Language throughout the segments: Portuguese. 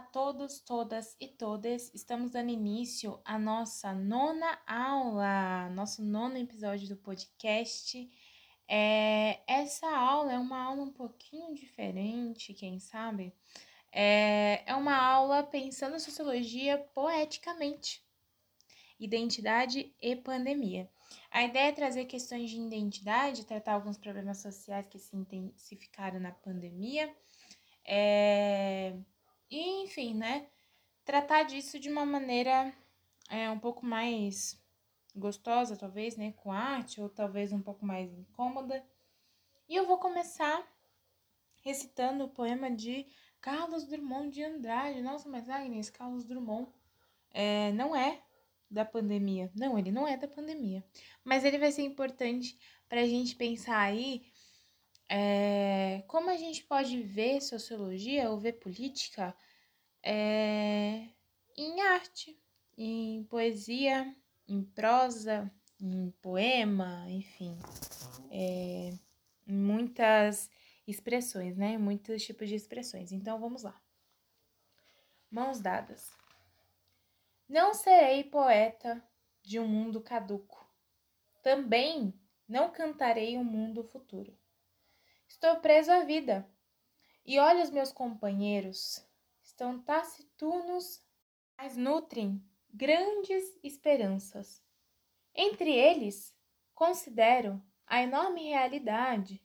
A todos, todas e todas. Estamos dando início à nossa nona aula, nosso nono episódio do podcast. É, essa aula é uma aula um pouquinho diferente, quem sabe? É, é uma aula pensando sociologia poeticamente, identidade e pandemia. A ideia é trazer questões de identidade, tratar alguns problemas sociais que se intensificaram na pandemia. É, e, enfim, né? Tratar disso de uma maneira é, um pouco mais gostosa, talvez, né? Com arte, ou talvez um pouco mais incômoda. E eu vou começar recitando o poema de Carlos Drummond de Andrade. Nossa, mas Agnes, Carlos Drummond é, não é da pandemia. Não, ele não é da pandemia. Mas ele vai ser importante para a gente pensar aí é, como a gente pode ver sociologia ou ver política é, em arte, em poesia, em prosa, em poema, enfim, é, em muitas expressões, né? Muitos tipos de expressões. Então vamos lá. Mãos dadas. Não serei poeta de um mundo caduco. Também não cantarei um mundo futuro. Estou preso à vida. E olha os meus companheiros, estão taciturnos, mas nutrem grandes esperanças. Entre eles, considero a enorme realidade.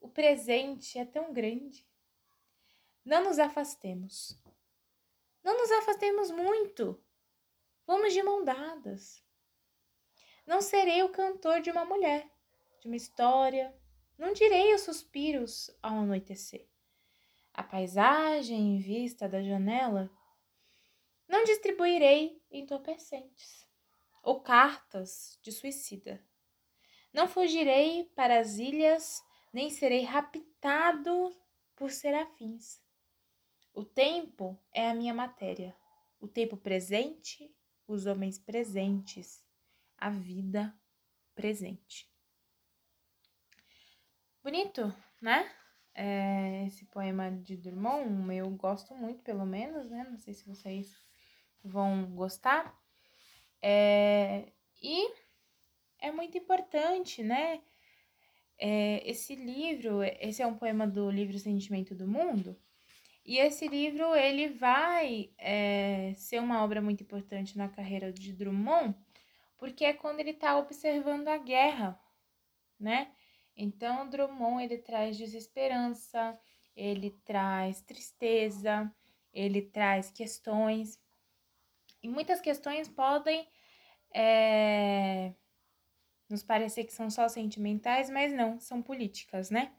O presente é tão grande. Não nos afastemos. Não nos afastemos muito. Vamos de mão dadas. Não serei o cantor de uma mulher, de uma história, não direi os suspiros ao anoitecer. A paisagem em vista da janela não distribuirei entorpecentes ou cartas de suicida. Não fugirei para as ilhas, nem serei raptado por serafins. O tempo é a minha matéria, o tempo presente, os homens presentes, a vida presente. Bonito, né? É, esse poema de Drummond, eu gosto muito, pelo menos, né? Não sei se vocês vão gostar. É, e é muito importante, né? É, esse livro, esse é um poema do livro Sentimento do Mundo, e esse livro ele vai é, ser uma obra muito importante na carreira de Drummond, porque é quando ele está observando a guerra, né? Então, Drummond ele traz desesperança, ele traz tristeza, ele traz questões. E muitas questões podem é, nos parecer que são só sentimentais, mas não, são políticas, né?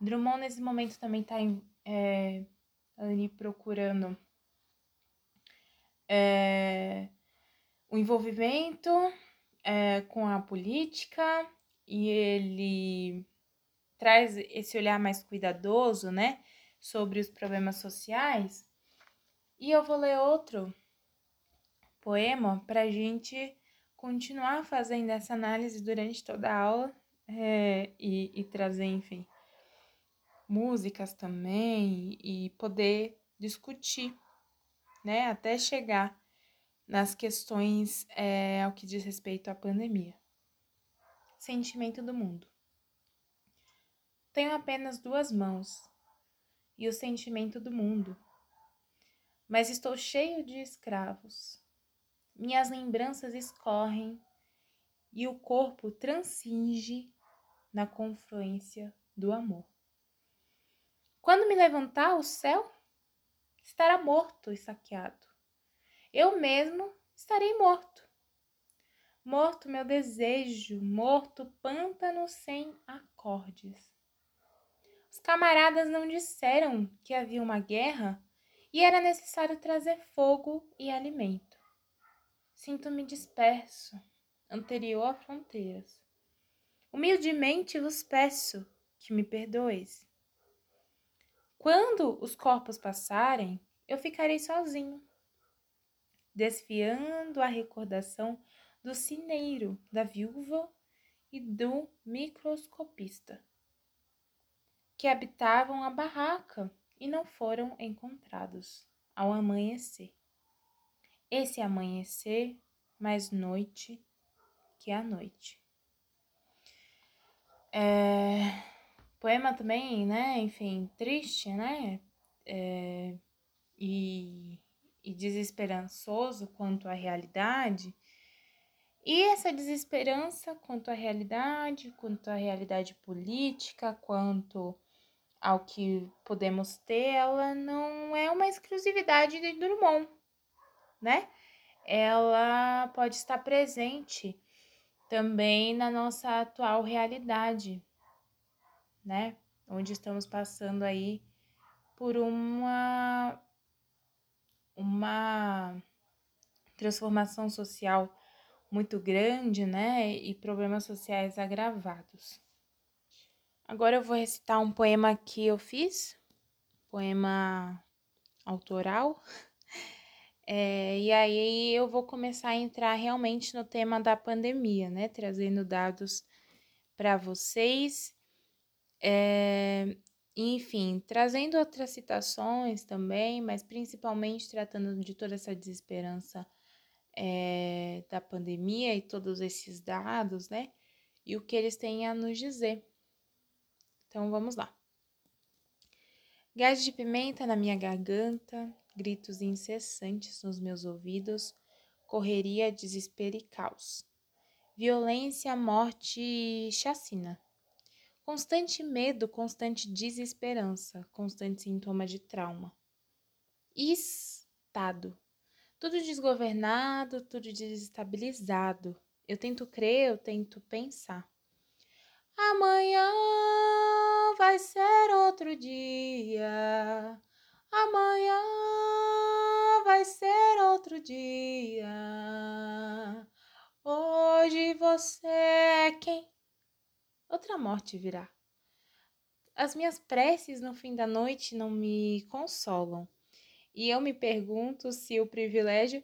Drummond, nesse momento, também está é, ali procurando é, o envolvimento é, com a política e ele traz esse olhar mais cuidadoso, né, sobre os problemas sociais. E eu vou ler outro poema para a gente continuar fazendo essa análise durante toda a aula é, e, e trazer, enfim, músicas também e poder discutir, né, até chegar nas questões é, ao que diz respeito à pandemia sentimento do mundo. Tenho apenas duas mãos e o sentimento do mundo, mas estou cheio de escravos. Minhas lembranças escorrem e o corpo transinge na confluência do amor. Quando me levantar, o céu estará morto e saqueado. Eu mesmo estarei morto morto meu desejo, morto pântano sem acordes. Os camaradas não disseram que havia uma guerra e era necessário trazer fogo e alimento. Sinto-me disperso, anterior a fronteiras. Humildemente vos peço que me perdoeis. Quando os corpos passarem, eu ficarei sozinho, desfiando a recordação do cineiro, da viúva e do microscopista, que habitavam a barraca e não foram encontrados. ao amanhecer. Esse amanhecer mais noite que a noite. É, poema também, né? Enfim, triste, né? É, e, e desesperançoso quanto à realidade. E essa desesperança quanto à realidade, quanto à realidade política, quanto ao que podemos ter, ela não é uma exclusividade de Drummond, né? Ela pode estar presente também na nossa atual realidade, né? Onde estamos passando aí por uma uma transformação social muito grande, né? E problemas sociais agravados. Agora eu vou recitar um poema que eu fiz, poema autoral. É, e aí eu vou começar a entrar realmente no tema da pandemia, né? Trazendo dados para vocês. É, enfim, trazendo outras citações também, mas principalmente tratando de toda essa desesperança é, da pandemia e todos esses dados, né? E o que eles têm a nos dizer. Então vamos lá. Gás de pimenta na minha garganta, gritos incessantes nos meus ouvidos, correria, desespero e caos. Violência, morte e chacina. Constante medo, constante desesperança, constante sintoma de trauma. Estado. Tudo desgovernado, tudo desestabilizado. Eu tento crer, eu tento pensar. Amanhã vai ser outro dia. Amanhã vai ser outro dia. Hoje você é quem? Outra morte virá. As minhas preces no fim da noite não me consolam. E eu me pergunto se o privilégio.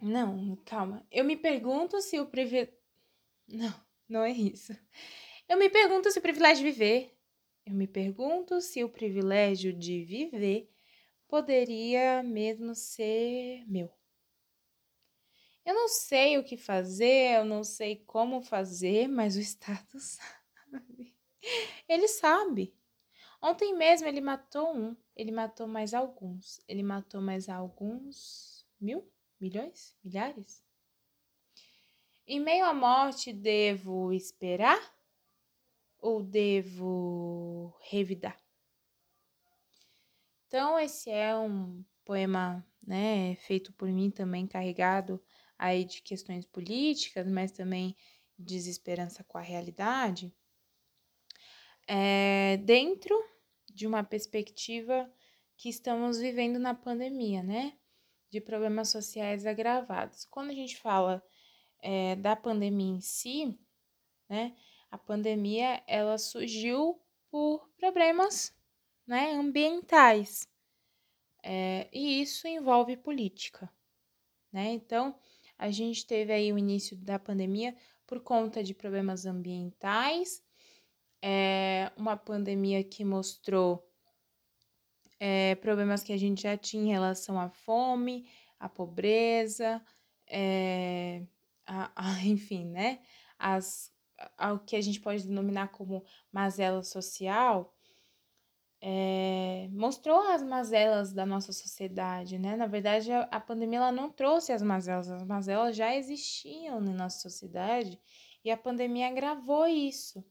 Não, calma. Eu me pergunto se o privilégio. Não, não é isso. Eu me pergunto se o privilégio de viver. Eu me pergunto se o privilégio de viver poderia mesmo ser meu. Eu não sei o que fazer, eu não sei como fazer, mas o Estado sabe. Ele sabe. Ontem mesmo ele matou um, ele matou mais alguns, ele matou mais alguns mil, milhões, milhares. Em meio à morte, devo esperar ou devo revidar? Então, esse é um poema, né, feito por mim também, carregado aí de questões políticas, mas também desesperança com a realidade. É, dentro de uma perspectiva que estamos vivendo na pandemia, né? De problemas sociais agravados. Quando a gente fala é, da pandemia em si, né? A pandemia ela surgiu por problemas né, ambientais. É, e isso envolve política. Né? Então, a gente teve aí o início da pandemia por conta de problemas ambientais, é uma pandemia que mostrou é, problemas que a gente já tinha em relação à fome, à pobreza, é, a, a, enfim, né, as, ao que a gente pode denominar como mazela social, é, mostrou as mazelas da nossa sociedade, né? Na verdade, a, a pandemia ela não trouxe as mazelas, as mazelas já existiam na nossa sociedade e a pandemia agravou isso,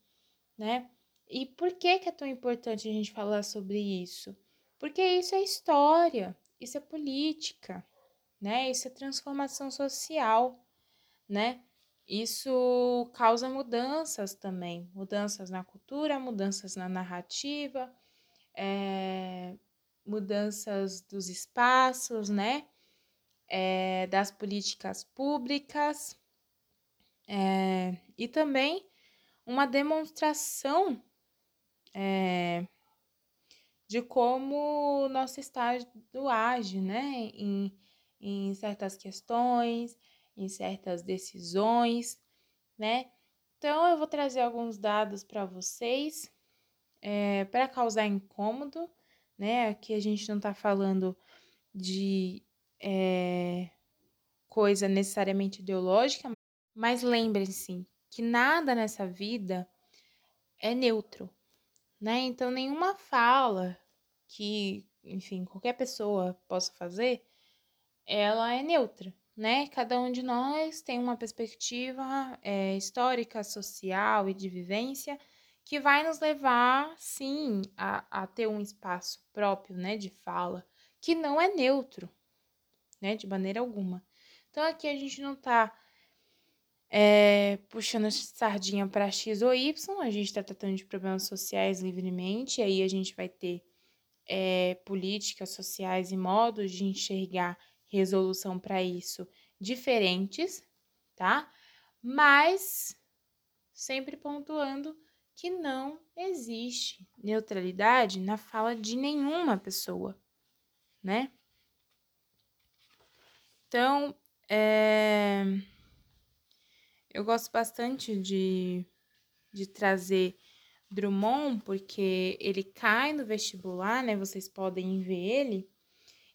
né? E por que, que é tão importante a gente falar sobre isso? Porque isso é história, isso é política, né? Isso é transformação social né? Isso causa mudanças também, mudanças na cultura, mudanças na narrativa, é, mudanças dos espaços, né? É, das políticas públicas é, e também uma demonstração é, de como o nosso Estado age, né? Em, em certas questões, em certas decisões, né? Então, eu vou trazer alguns dados para vocês é, para causar incômodo, né? Aqui a gente não tá falando de é, coisa necessariamente ideológica, mas lembrem-se que nada nessa vida é neutro, né? Então, nenhuma fala que, enfim, qualquer pessoa possa fazer, ela é neutra, né? Cada um de nós tem uma perspectiva é, histórica, social e de vivência que vai nos levar, sim, a, a ter um espaço próprio, né, de fala, que não é neutro, né, de maneira alguma. Então aqui a gente não tá é, puxando sardinha para X ou Y, a gente está tratando de problemas sociais livremente, e aí a gente vai ter é, políticas sociais e modos de enxergar resolução para isso diferentes, tá? Mas sempre pontuando que não existe neutralidade na fala de nenhuma pessoa, né? Então, é, eu gosto bastante de, de trazer Drummond, porque ele cai no vestibular, né? Vocês podem ver ele.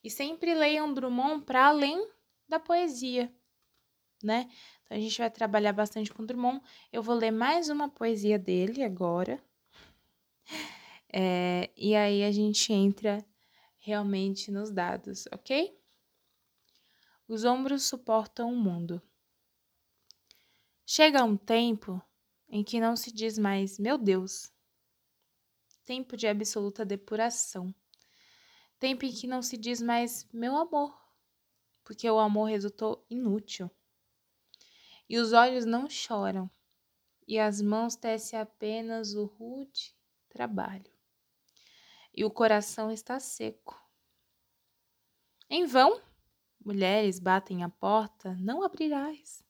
E sempre leiam Drummond para além da poesia, né? Então a gente vai trabalhar bastante com Drummond. Eu vou ler mais uma poesia dele agora. É, e aí a gente entra realmente nos dados, ok? Os ombros suportam o mundo. Chega um tempo em que não se diz mais, meu Deus. Tempo de absoluta depuração. Tempo em que não se diz mais, meu amor, porque o amor resultou inútil. E os olhos não choram, e as mãos tecem apenas o rude trabalho. E o coração está seco. Em vão, mulheres batem a porta, não abrirás.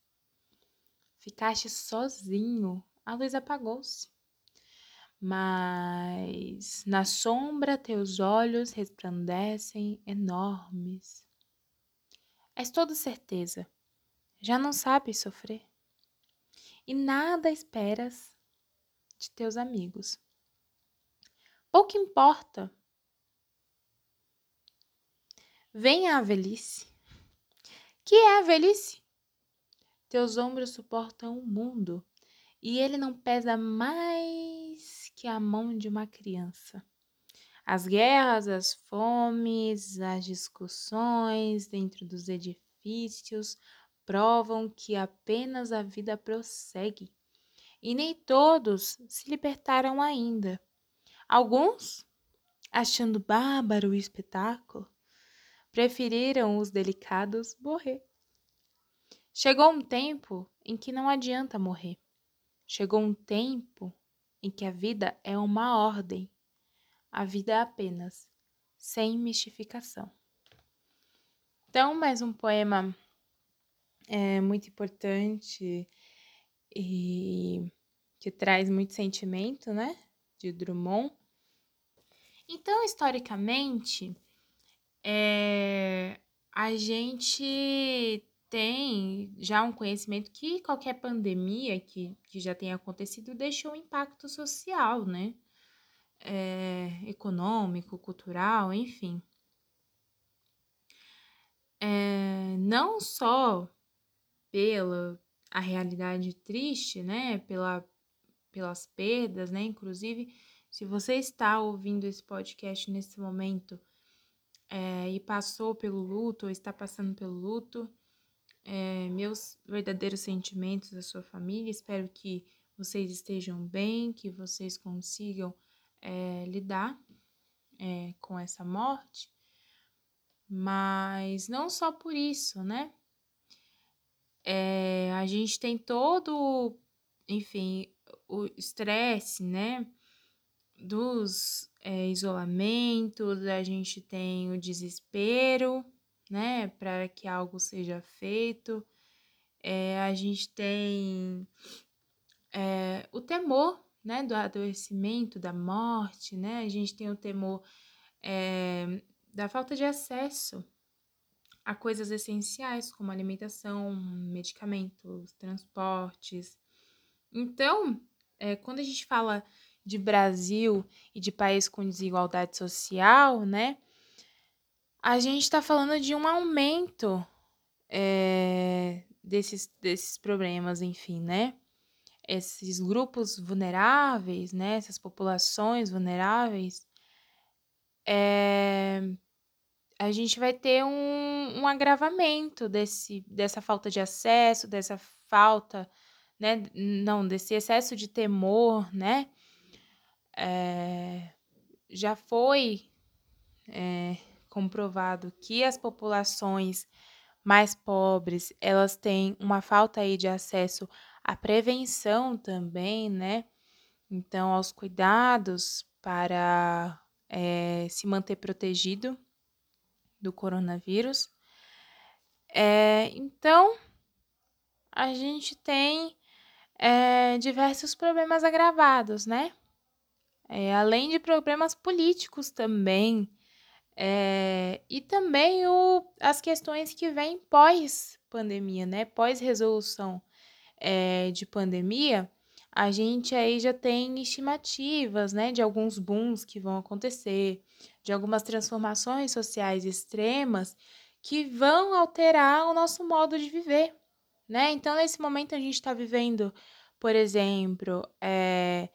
Ficaste sozinho, a luz apagou-se. Mas na sombra teus olhos resplandecem enormes. És toda certeza já não sabes sofrer e nada esperas de teus amigos. Pouco importa. Venha a velhice. Que é a velhice? Teus ombros suportam o mundo e ele não pesa mais que a mão de uma criança. As guerras, as fomes, as discussões dentro dos edifícios, provam que apenas a vida prossegue, e nem todos se libertaram ainda. Alguns, achando bárbaro o espetáculo, preferiram os delicados morrer. Chegou um tempo em que não adianta morrer. Chegou um tempo em que a vida é uma ordem, a vida é apenas, sem mistificação. Então, mais um poema é muito importante e que traz muito sentimento, né? De Drummond. Então, historicamente, é, a gente tem já um conhecimento que qualquer pandemia que, que já tenha acontecido deixou um impacto social, né? É, econômico, cultural, enfim. É, não só pela a realidade triste, né? Pela, pelas perdas, né? Inclusive, se você está ouvindo esse podcast nesse momento é, e passou pelo luto ou está passando pelo luto, é, meus verdadeiros sentimentos da sua família. Espero que vocês estejam bem, que vocês consigam é, lidar com essa morte. Mas não só por isso, né? É, a gente tem todo, enfim, o estresse, né? Dos é, isolamentos, a gente tem o desespero, né? Para que algo seja feito. É, a gente tem é, o temor, né? Do adoecimento, da morte, né? A gente tem o temor é, da falta de acesso a coisas essenciais como alimentação, medicamentos, transportes. Então, é, quando a gente fala de Brasil e de país com desigualdade social, né? A gente está falando de um aumento é, desses, desses problemas, enfim, né? Esses grupos vulneráveis, né? Essas populações vulneráveis, é, a gente vai ter um, um agravamento desse, dessa falta de acesso, dessa falta, né? Não, desse excesso de temor, né? É, já foi é, comprovado que as populações mais pobres, elas têm uma falta aí de acesso à prevenção também, né? Então, aos cuidados para é, se manter protegido do coronavírus. É, então, a gente tem é, diversos problemas agravados, né? É, além de problemas políticos também, é, e também o, as questões que vêm pós-pandemia, né? Pós-resolução é, de pandemia, a gente aí já tem estimativas, né? De alguns booms que vão acontecer, de algumas transformações sociais extremas que vão alterar o nosso modo de viver, né? Então, nesse momento, a gente está vivendo, por exemplo, é,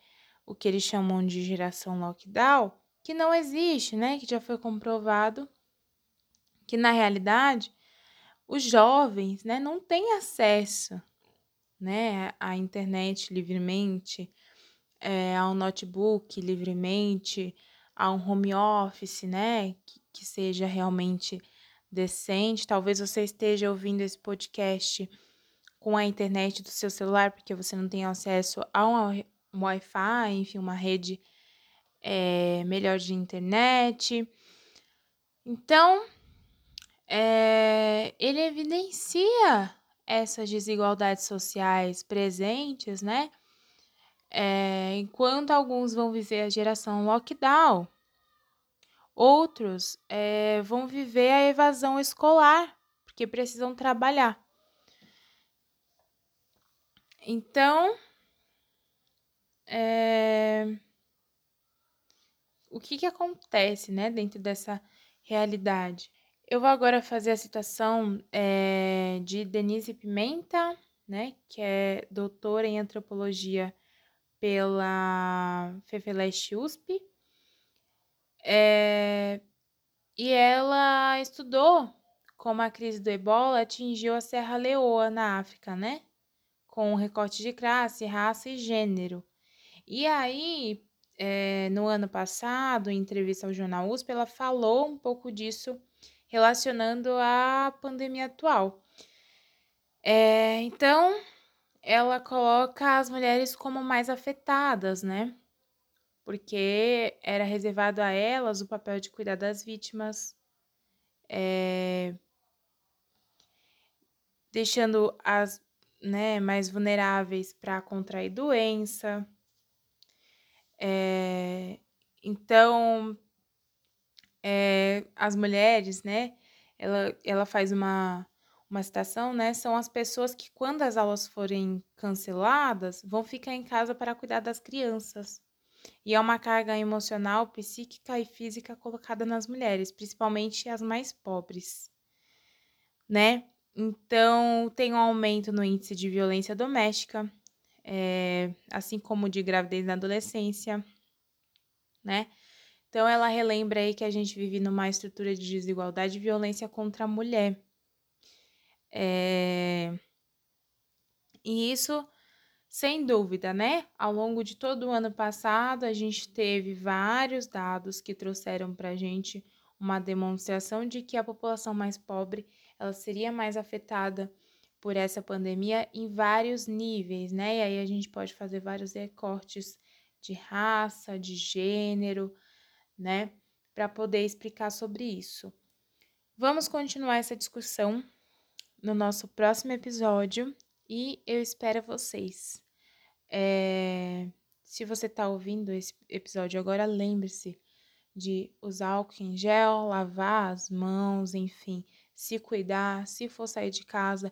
o que eles chamam de geração lockdown, que não existe, né? Que já foi comprovado que na realidade os jovens, né, não têm acesso, né, à internet livremente, é, ao notebook livremente, a um home office, né, que, que seja realmente decente. Talvez você esteja ouvindo esse podcast com a internet do seu celular, porque você não tem acesso a um Wi-Fi, enfim, uma rede é, melhor de internet. Então, é, ele evidencia essas desigualdades sociais presentes, né? É, enquanto alguns vão viver a geração lockdown, outros é, vão viver a evasão escolar, porque precisam trabalhar. Então, é, o que, que acontece né, dentro dessa realidade. Eu vou agora fazer a citação é, de Denise Pimenta, né, que é doutora em antropologia pela FEFELESH USP. É, e ela estudou como a crise do ebola atingiu a Serra Leoa, na África, né? Com recorte de classe, raça e gênero. E aí, é, no ano passado, em entrevista ao jornal USP, ela falou um pouco disso relacionando à pandemia atual. É, então, ela coloca as mulheres como mais afetadas, né? Porque era reservado a elas o papel de cuidar das vítimas, é, deixando as né, mais vulneráveis para contrair doença. É, então, é, as mulheres, né, ela, ela faz uma, uma citação, né, são as pessoas que, quando as aulas forem canceladas, vão ficar em casa para cuidar das crianças. E é uma carga emocional, psíquica e física colocada nas mulheres, principalmente as mais pobres, né? Então, tem um aumento no índice de violência doméstica, é, assim como de gravidez na adolescência, né? Então, ela relembra aí que a gente vive numa estrutura de desigualdade e violência contra a mulher. É... E isso, sem dúvida, né? Ao longo de todo o ano passado, a gente teve vários dados que trouxeram para a gente uma demonstração de que a população mais pobre ela seria mais afetada por essa pandemia em vários níveis, né? E aí a gente pode fazer vários recortes de raça, de gênero, né? Para poder explicar sobre isso. Vamos continuar essa discussão no nosso próximo episódio e eu espero vocês. É... Se você está ouvindo esse episódio agora, lembre-se de usar álcool em gel, lavar as mãos, enfim, se cuidar, se for sair de casa,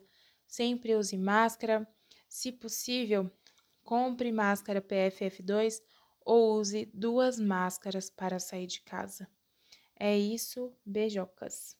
Sempre use máscara. Se possível, compre máscara PFF2 ou use duas máscaras para sair de casa. É isso, beijocas.